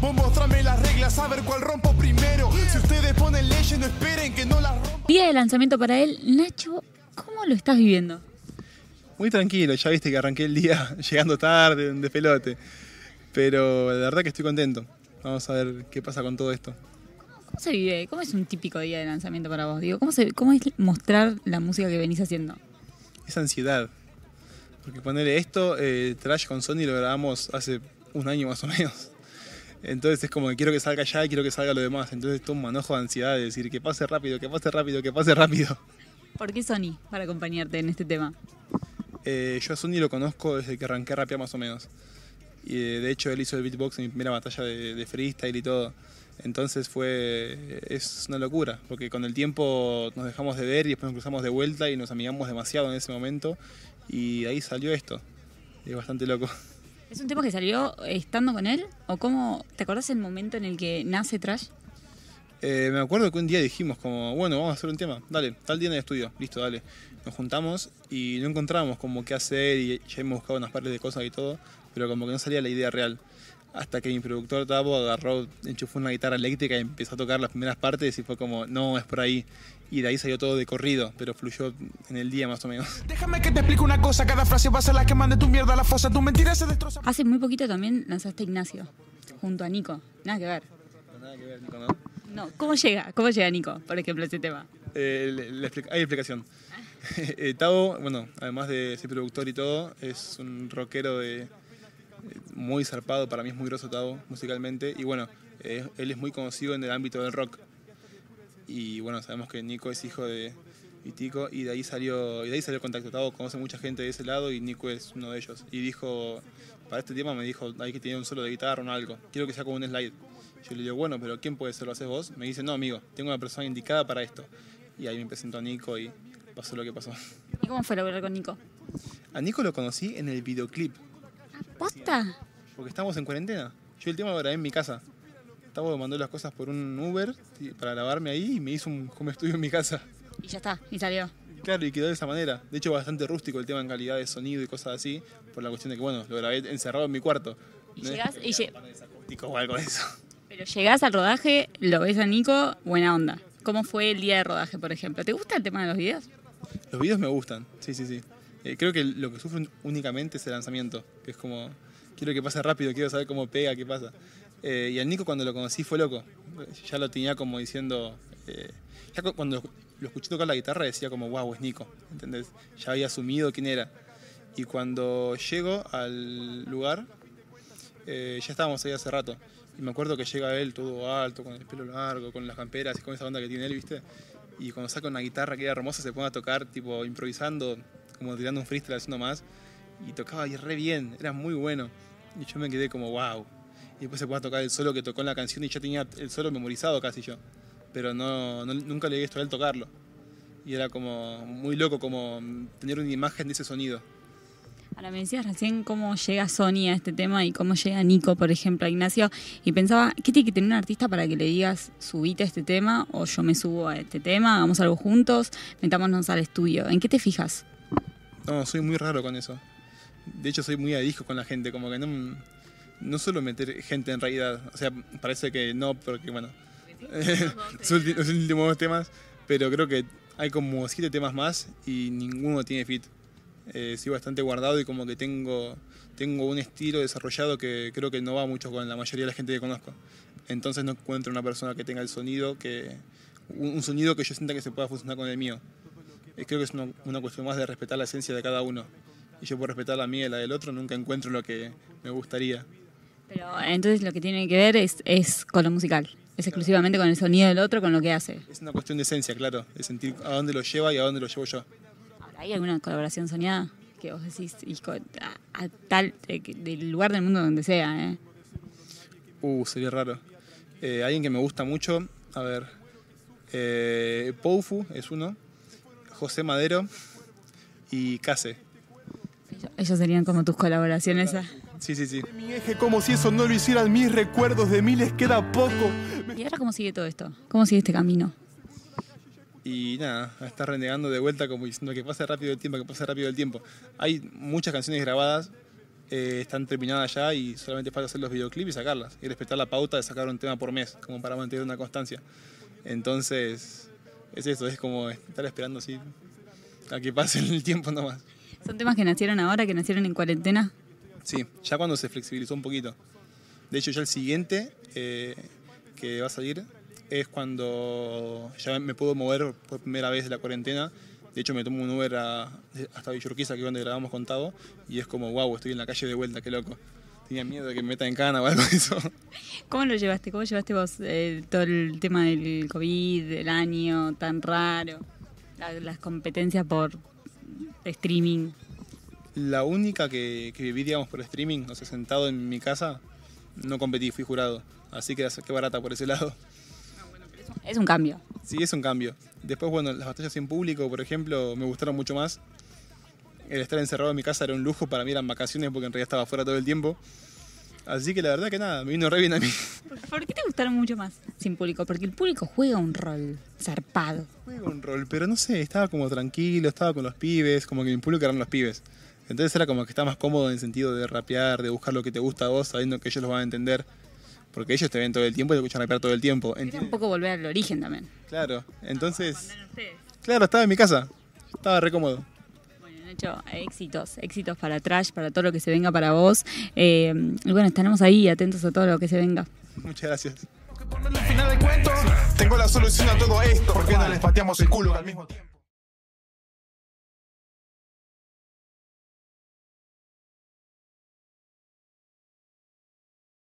Vos mostrame las reglas, a ver cuál rompo primero. Si ustedes ponen leyes, no esperen que no las rompa. Día de lanzamiento para él. Nacho, ¿cómo lo estás viviendo? Muy tranquilo, ya viste que arranqué el día llegando tarde, de pelote. Pero la verdad que estoy contento. Vamos a ver qué pasa con todo esto. ¿Cómo se vive? ¿Cómo es un típico día de lanzamiento para vos? Digo, ¿cómo, se, ¿Cómo es mostrar la música que venís haciendo? Es ansiedad. Porque ponerle esto, eh, Trash con Sony lo grabamos hace un año más o menos. Entonces es como que quiero que salga ya y quiero que salga lo demás. Entonces todo un manojo de ansiedad de decir que pase rápido, que pase rápido, que pase rápido. ¿Por qué Sony para acompañarte en este tema? Eh, yo a Sony lo conozco desde que arranqué a rapear más o menos. Y eh, de hecho él hizo el beatbox en mi primera batalla de, de freestyle y todo. Entonces fue, es una locura, porque con el tiempo nos dejamos de ver y después nos cruzamos de vuelta y nos amigamos demasiado en ese momento y ahí salió esto. Es bastante loco. ¿Es un tema que salió estando con él? ¿O cómo, te acordás el momento en el que nace Trash? Eh, me acuerdo que un día dijimos como, bueno, vamos a hacer un tema, dale, tal día en el estudio, listo, dale. Nos juntamos y no encontrábamos como qué hacer y ya hemos buscado unas partes de cosas y todo, pero como que no salía la idea real. Hasta que mi productor Tavo agarró, enchufó una guitarra eléctrica y empezó a tocar las primeras partes y fue como, no, es por ahí. Y de ahí salió todo de corrido, pero fluyó en el día más o menos. Déjame que te explique una cosa, cada frase va a ser la que mande tu mierda a la fosa, tu mentira se destroza. Hace muy poquito también lanzaste Ignacio, junto a Nico. Nada que ver. Nada que ver, Nico, ¿no? No, ¿cómo llega? ¿Cómo llega Nico, por ejemplo, ese tema? Eh, le- le explica- hay explicación. Eh, Tavo, bueno, además de ser productor y todo, es un rockero de, eh, muy zarpado, para mí es muy grosso Tavo musicalmente, y bueno, eh, él es muy conocido en el ámbito del rock. Y bueno, sabemos que Nico es hijo de Vitico y de ahí salió, y de ahí salió el contacto. Tavo conoce mucha gente de ese lado y Nico es uno de ellos. Y dijo, para este tema me dijo, hay que tener un solo de guitarra o algo, quiero que sea como un slide. Yo le digo, bueno, pero ¿quién puede ser? ¿Lo haces vos? Me dice, no, amigo, tengo una persona indicada para esto. Y ahí me presentó a Nico y pasó lo que pasó. ¿Y cómo fue lograr con Nico? A Nico lo conocí en el videoclip, ¿Posta? porque estábamos en cuarentena. Yo el tema lo grabé en mi casa. Tavo me mandó las cosas por un Uber para grabarme ahí y me hizo un home studio en mi casa. Y ya está, y salió. Claro, y quedó de esa manera. De hecho, bastante rústico el tema en calidad de sonido y cosas así, por la cuestión de que, bueno, lo grabé encerrado en mi cuarto. Y No llegás, y sea lle- paneles acústicos o algo de eso. pero llegás al rodaje, lo ves a Nico, buena onda. ¿Cómo fue el día de rodaje, por ejemplo? ¿Te gusta el tema de los videos? Los videos me gustan, sí, sí, sí. Eh, creo que lo que sufro únicamente es el lanzamiento, que es como, quiero que pase rápido, quiero saber cómo pega, qué pasa. Eh, y al Nico cuando lo conocí fue loco, ya lo tenía como diciendo, eh, ya cu- cuando lo escuché tocar la guitarra decía como, wow, es Nico, ¿entendés? Ya había asumido quién era. Y cuando llego al lugar, eh, ya estábamos ahí hace rato. Y me acuerdo que llega él todo alto, con el pelo largo, con las camperas y con esa onda que tiene él, ¿viste? Y cuando saca una guitarra que era hermosa, se pone a tocar, tipo, improvisando, como tirando un freestyle haciendo más. Y tocaba y re bien, era muy bueno. Y yo me quedé como, wow. Y después se a tocar el solo que tocó en la canción y ya tenía el solo memorizado casi yo. Pero no, no- nunca le había visto a él tocarlo. Y era como muy loco como tener una imagen de ese sonido. Ahora me decías recién cómo llega Sony a este tema y cómo llega Nico, por ejemplo, a Ignacio. Y pensaba, ¿qué tiene que tener un artista para que le digas, subite a este tema o yo me subo a este tema, hagamos algo juntos, metámonos al estudio? ¿En qué te fijas? No, soy muy raro con eso. De hecho, soy muy adijo con la gente, como que no, no suelo meter gente en realidad. O sea, parece que no, porque bueno, los los últimos temas, pero creo que hay como siete temas más y ninguno tiene fit. Eh, bastante guardado y como que tengo, tengo un estilo desarrollado que creo que no va mucho con la mayoría de la gente que conozco. Entonces no encuentro una persona que tenga el sonido, que un, un sonido que yo sienta que se pueda funcionar con el mío. Eh, creo que es una, una cuestión más de respetar la esencia de cada uno. Y yo por respetar la mía y la del otro nunca encuentro lo que me gustaría. Pero entonces lo que tiene que ver es, es con lo musical, es exclusivamente con el sonido del otro, con lo que hace. Es una cuestión de esencia, claro, de sentir a dónde lo lleva y a dónde lo llevo yo. Ahora, ¿hay alguna colaboración soñada que vos decís y a, a tal, del lugar del mundo donde sea? ¿eh? Uh, sería raro. Eh, alguien que me gusta mucho, a ver, eh, Poufu es uno, José Madero y Case. Ellos, serían como tus colaboraciones. ¿eh? Sí, sí, sí. Mi eje como si eso no lo hicieran mis recuerdos de mí les queda poco. ¿Y ahora cómo sigue todo esto? ¿Cómo sigue este camino? Y nada, a estar renegando de vuelta como diciendo que pase rápido el tiempo, que pase rápido el tiempo. Hay muchas canciones grabadas, eh, están terminadas ya y solamente falta hacer los videoclips y sacarlas. Y respetar la pauta de sacar un tema por mes, como para mantener una constancia. Entonces, es eso, es como estar esperando así a que pase el tiempo nomás. ¿Son temas que nacieron ahora, que nacieron en cuarentena? Sí, ya cuando se flexibilizó un poquito. De hecho, ya el siguiente eh, que va a salir es cuando ya me puedo mover por primera vez de la cuarentena. De hecho, me tomo un Uber a- hasta Villurquiza, que es donde grabamos contado, y es como, wow, estoy en la calle de vuelta, qué loco. Tenía miedo de que me metan en cana o algo de eso. ¿Cómo lo llevaste? ¿Cómo llevaste vos eh, todo el tema del COVID, el año tan raro, la- las competencias por streaming? La única que, que viví, digamos, por streaming, o sea, sentado en mi casa, no competí, fui jurado. Así que saqué barata por ese lado. Es un cambio. Sí, es un cambio. Después, bueno, las batallas en público, por ejemplo, me gustaron mucho más. El estar encerrado en mi casa era un lujo, para mí eran vacaciones porque en realidad estaba fuera todo el tiempo. Así que la verdad que nada, me vino re bien a mí. ¿Por, qué te gustaron mucho más sin público? Porque el público juega un rol zarpado. Juego un rol, pero no sé, estaba como tranquilo, estaba con los pibes, como que mi público eran los pibes. Entonces era como que estaba más cómodo en el sentido de rapear, de buscar lo que te gusta a vos, sabiendo que ellos lo van a entender. Porque ellos te ven todo el tiempo y te escuchan rapear todo el tiempo. Era un poco volver al origen también. Claro, entonces, claro, estaba en mi casa, estaba re cómodo. Nacho, éxitos, éxitos para Trash, para todo lo que se venga para vos. Eh, y bueno, estaremos ahí atentos a todo lo que se venga. Muchas gracias. Tengo la solución a todo esto. ¿Por qué no les pateamos el culo al mismo tiempo?